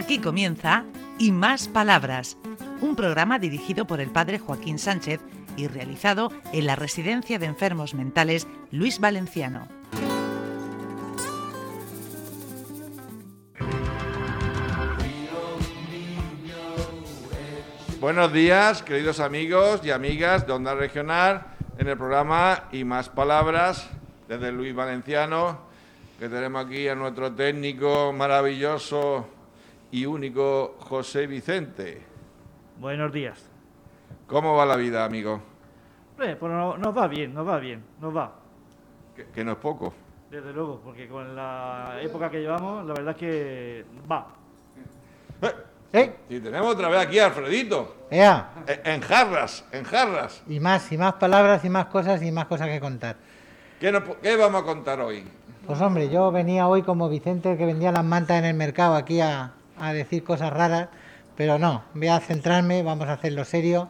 Aquí comienza Y Más Palabras, un programa dirigido por el padre Joaquín Sánchez y realizado en la Residencia de Enfermos Mentales Luis Valenciano. Buenos días, queridos amigos y amigas de Onda Regional, en el programa Y Más Palabras, desde Luis Valenciano, que tenemos aquí a nuestro técnico maravilloso y único José Vicente. Buenos días. ¿Cómo va la vida, amigo? Eh, pues no- nos va bien, nos va bien, nos va. Que, que no es poco. Desde luego, porque con la época que llevamos, la verdad es que va. ¿Eh? Y tenemos otra vez aquí a Alfredito, Ea, en, en jarras, en jarras. y más, y más palabras, y más cosas, y más cosas que contar. ¿Qué, nos- qué vamos a contar hoy? Pues hombre, yo venía hoy como Vicente que vendía las mantas en el mercado aquí a, a decir cosas raras, pero no, voy a centrarme, vamos a hacerlo serio,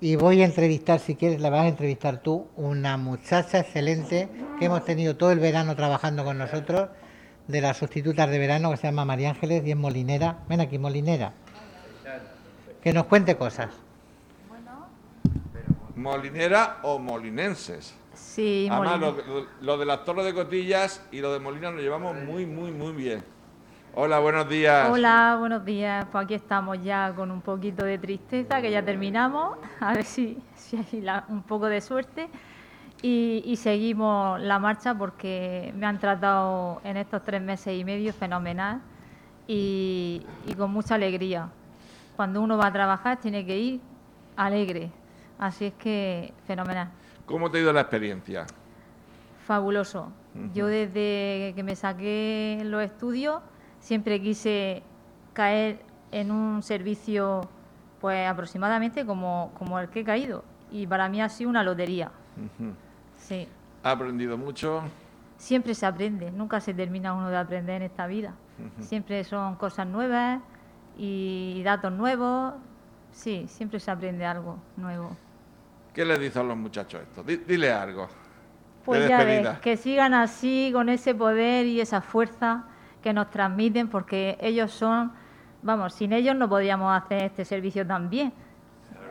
y voy a entrevistar, si quieres, la vas a entrevistar tú, una muchacha excelente que hemos tenido todo el verano trabajando con nosotros, de las sustitutas de verano, que se llama María Ángeles y es molinera. Ven aquí, molinera. Que nos cuente cosas. ¿Molinera o molinenses? Sí, Además, lo, lo- lo de las torres de cotillas y lo de Molina nos llevamos muy, muy, muy bien. Hola, buenos días. Hola, buenos días. Pues aquí estamos ya con un poquito de tristeza, que ya terminamos. A ver si, si hay la- un poco de suerte. Y, y seguimos la marcha porque me han tratado en estos tres meses y medio fenomenal y, y con mucha alegría. Cuando uno va a trabajar tiene que ir alegre. Así es que fenomenal. ¿Cómo te ha ido la experiencia? Fabuloso. Yo desde que me saqué los estudios siempre quise caer en un servicio pues aproximadamente como, como el que he caído. Y para mí ha sido una lotería. Sí. ¿Ha aprendido mucho? Siempre se aprende, nunca se termina uno de aprender en esta vida. Siempre son cosas nuevas y datos nuevos. Sí, siempre se aprende algo nuevo. ¿Qué les dices a los muchachos esto? Di- dile algo. Pues ya ves, que sigan así, con ese poder y esa fuerza que nos transmiten, porque ellos son, vamos, sin ellos no podríamos hacer este servicio tan bien.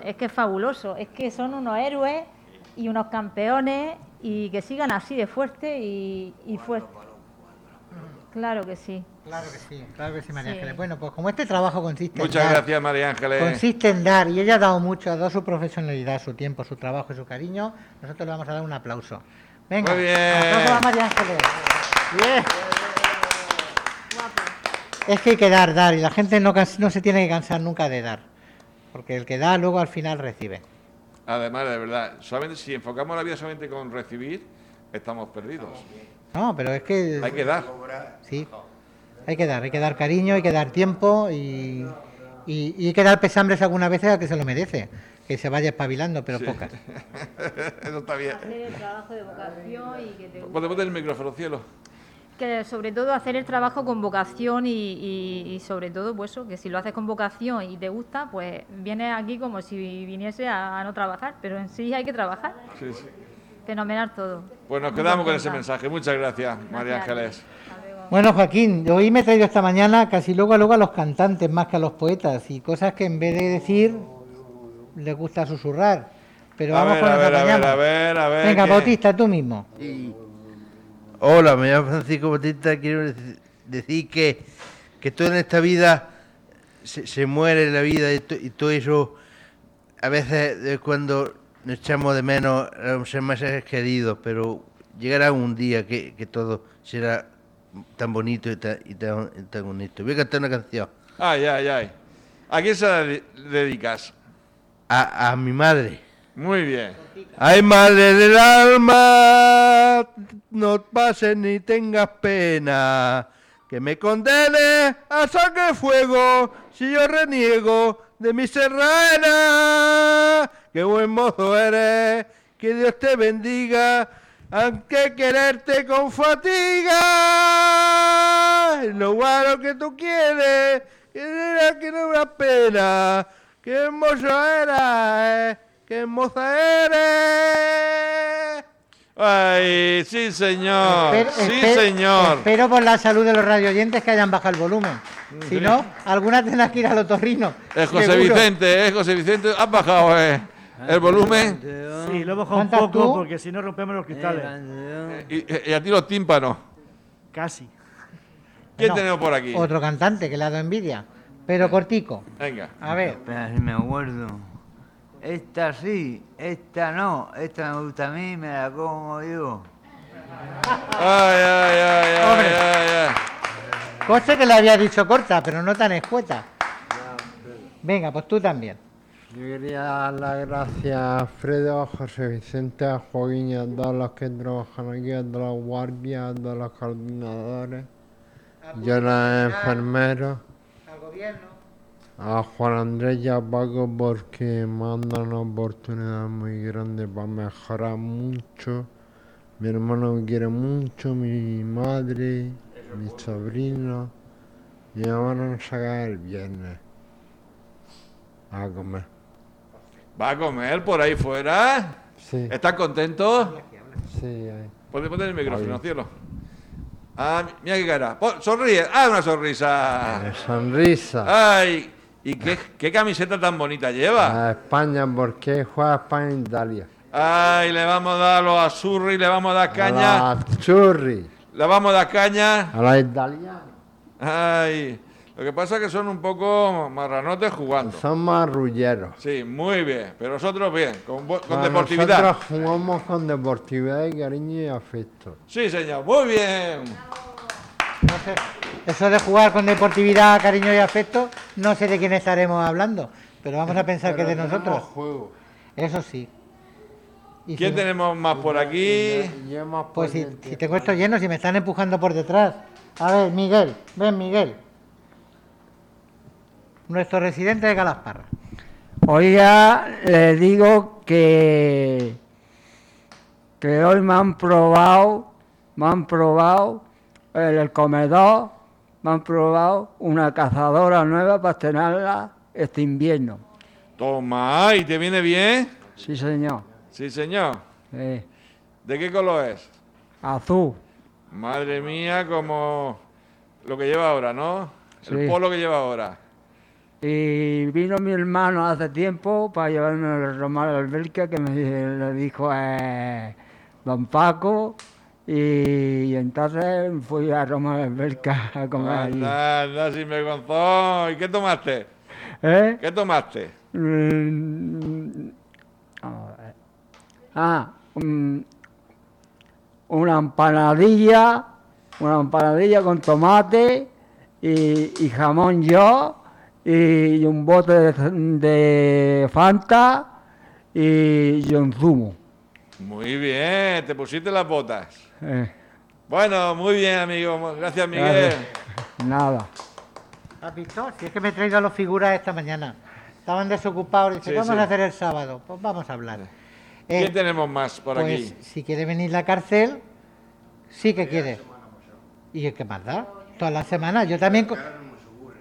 Es que es fabuloso, es que son unos héroes y unos campeones y que sigan así de fuerte y, y fuerte. Claro que sí. Claro que sí, claro que sí, María Sí. Ángeles. Bueno, pues como este trabajo consiste en Muchas dar- gracias, María Ángeles. consiste en dar, y ella ha dado mucho, ha dado su profesionalidad, su tiempo, su trabajo y su cariño, nosotros le vamos a dar un aplauso. Venga, Muy bien. aplauso a María Ángeles. Bien. Es que hay que dar, dar, y la gente no, no se tiene que cansar nunca de dar, porque el que da luego al final recibe. Además, de verdad, solamente si enfocamos la vida solamente con recibir, estamos perdidos. No, pero es que... Hay que dar. Sí, hay que dar, hay que dar cariño, hay que dar tiempo y, y, y hay que dar pesambres algunas veces a que se lo merece, que se vaya espabilando, pero Sí. pocas. Eso está bien. Hacer el trabajo de vocación y que te Ponte, ponte el micrófono, cielo. Que sobre todo hacer el trabajo con vocación y, y- y sobre todo pues eso, que si lo haces con vocación y te gusta, pues vienes aquí como si viniese a, a no trabajar, pero en sí hay que trabajar. Sí, sí. Fenomenal todo. Pues nos Muy quedamos con ese mensaje. Muchas gracias, María Gracias. Ángeles. Bueno, Joaquín, hoy me he traído esta mañana casi luego a luego a los cantantes más que a los poetas y cosas que en vez de decir les gusta susurrar. Pero A vamos ver, con a ver, a ver, a ver, a ver. Venga. Bautista, tú mismo. Hola, me llamo Francisco Bautista. Quiero dec- decir que, que todo en esta vida se, se muere la vida y, to- y todo eso. A veces es cuando nos echamos de menos a los ser más queridos, pero llegará un día que, que todo será tan bonito y tan, y tan, y tan bonito. Voy a cantar una canción Ay, ay, ay. ¿A quién se la de- dedicas? a, a mi madre. Muy bien. Ay, madre del alma, no pases ni tengas pena, que me condene a sangre fuego si yo reniego de mi serrana. Qué buen mozo eres, que Dios te bendiga, aunque quererte con fatiga. Lo bueno que tú quieres, que no una pena, qué hermoso eres, qué hermosa eres. Ay, sí, señor. Esper- sí, esper- señor. Espero por la salud de los radioyentes que hayan bajado el volumen. Si no, alguna tendrás que ir al otorrino. Es José seguro. Vicente, es José Vicente. ¿Has bajado eh, el volumen? Sí, lo he bajado un ¿Cantas poco tú? porque si no rompemos los cristales. Y, y a ti los tímpanos. Casi. ¿Quién No, tenemos por aquí? Otro cantante que le ha dado envidia, pero cortico. Venga. A ver, Espera, si me acuerdo. Esta sí, esta no. Esta me gusta a mí, me la como yo. Ay, ay, ay, ay, ay, ay. Coste que le había dicho corta, pero no tan escueta. Venga, pues tú también. Yo quería dar las gracias a Alfredo, a José Vicente, a Joaquín y a todos los que trabajan aquí, a todos los guardias, a todos los coordinadores, y a los enfermeros, Al gobierno. A Juan Andrés y a Paco porque me han dado una oportunidad muy grande para mejorar mucho. Mi hermano me quiere mucho, mi madre, mi sobrino, y me van a sacar el viernes a comer. ¿Va a comer por ahí fuera? Sí, ¿Estás contento? sí, ahí. Ponte, ponte el micrófono, cielo. Ah, mira qué cara. Sonríe. Ah, una sonrisa. Eh, Sonrisa. Ay, ¿y qué, qué camiseta tan bonita lleva? A España, porque juega España e Italia. Ay, le vamos a dar los azurri, le vamos a dar caña. A la churri. Le vamos a dar caña. A la italiana. Ay, lo que pasa es que son un poco marranotes jugando. Son marrulleros. Sí, muy bien. Pero nosotros bien, con, con deportividad. Nosotros jugamos con deportividad y cariño y afecto. Sí, señor, muy bien. No sé, eso de jugar con deportividad, cariño y afecto, no sé de quién estaremos hablando, pero vamos a pensar que es de nosotros. Juego. Eso sí. Y ¿Quién si- tenemos más por aquí? Y Pues si, si tengo esto lleno, si me están empujando por detrás. A ver, Miguel, ven Miguel. Nuestro residente de Galasparra. Oiga, le digo que, que hoy me han probado, me han probado en el comedor, me han probado una cazadora nueva para estrenarla este invierno. Toma, ¿y te viene bien? Sí, señor. Sí, señor. Sí. ¿De qué color es? Azul. Madre mía, como lo que lleva ahora, ¿no? El Sí. polo que lleva ahora. Y vino mi hermano hace tiempo para llevarme el Román Alberca que me le dijo eh, don Paco y, y entonces fui a Román Alberca a comer allí. Anda, anda, sin vergonzón. ¿Y qué tomaste? ¿Eh? ¿Qué tomaste? Mm, a ver. Ah, mm, una empanadilla, una empanadilla con tomate y, y jamón yo y, un bote de, de Fanta y, y un zumo. Muy bien, te pusiste las botas. Eh, Bueno, muy bien, amigo. Gracias, Miguel. Gracias. nada. ¿Has visto? Si es que me he traído a los figuras esta mañana. Estaban desocupados. Dice, Sí, ¿qué vamos sí. a hacer el sábado? Pues vamos a hablar. Eh, ¿Quién tenemos más por pues aquí? si quiere venir la cárcel, sí que quiere. ¿Y qué más da? Todas las semanas. Yo también...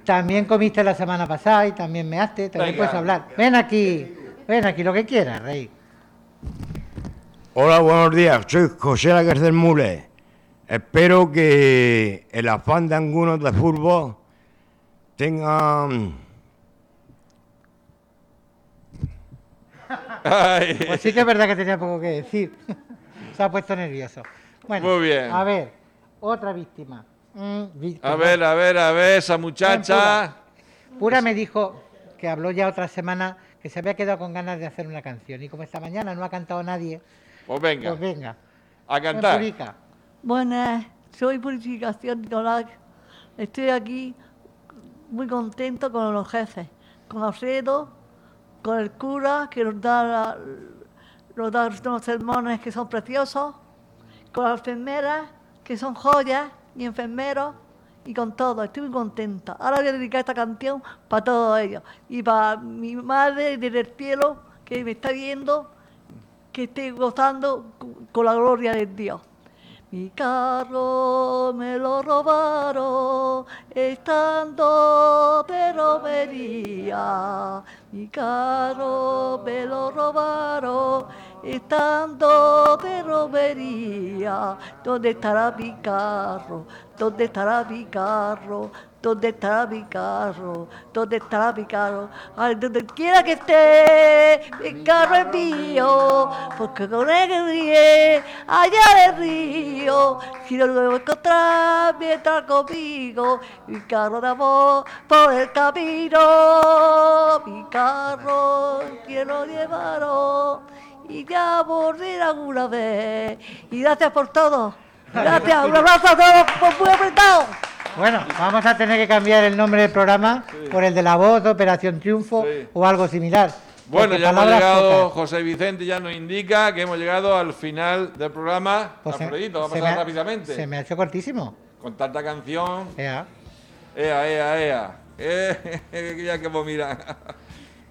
También comiste la semana pasada y también me haste, también Venga. puedes hablar. Ven aquí, ven aquí, lo que quieras, rey. Hola, buenos días. Soy José Laguer del Mule. Espero que el afán de algunos de fútbol tengan Ay, Pues sí que es verdad que tenía poco que decir. Se ha puesto nervioso. Bueno, Muy bien. a ver, otra víctima. Mm, vi- a ver, a ver, a ver, esa muchacha. Pura me dijo que habló ya otra semana que se había quedado con ganas de hacer una canción. Y como esta mañana no ha cantado nadie, Pues venga, pues venga. a Ven, cantar. Buenas, soy Purificación Nicolás. Estoy aquí muy contento con los jefes, con Alfredo, con el cura que nos da, la- nos da unos sermones que son preciosos, con las enfermeras que son joyas y enfermeros y con todo. Estoy muy contenta. Ahora voy a dedicar esta canción para todos ellos y para mi madre desde el cielo que me está viendo, que esté gozando con- con la gloria de Dios. Mi carro me lo robaron estando de romería. Mi carro me lo robaron estando de romería. ¿Dónde estará mi carro? ¿Dónde estará mi carro? ¿Dónde estará mi carro? ¿Dónde estará mi carro? Ay, donde quiera que esté, mi carro es mío, porque con él ríe allá del río. Si no lo debo encontrar mientras conmigo, mi carro de amor por el camino, mi carro quiero llevarlo y ya morir alguna vez. Y gracias por todo. Gracias, un abrazo a todos, por muy apretado. Bueno, vamos a tener que cambiar el nombre del programa por el de la voz, Operación Triunfo Sí. o algo similar. Bueno, ya hemos llegado, pocas. José Vicente ya nos indica que hemos llegado al final del programa. Pues se- Alfredito, va a se pasar me ha- rápidamente. Se me ha hecho cortísimo. Con tanta canción. Ea. Ea, ea, ea. Eh, ya que vos mira.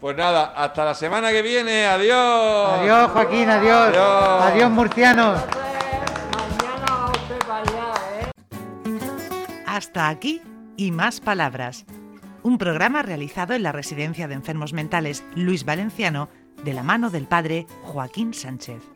Pues nada, hasta la semana que viene. Adiós. Adiós, Joaquín, adiós. Adiós. Adiós, murcianos. Hasta aquí y más palabras. Un programa realizado en la Residencia de Enfermos Mentales Luis Valenciano de la mano del padre Joaquín Sánchez.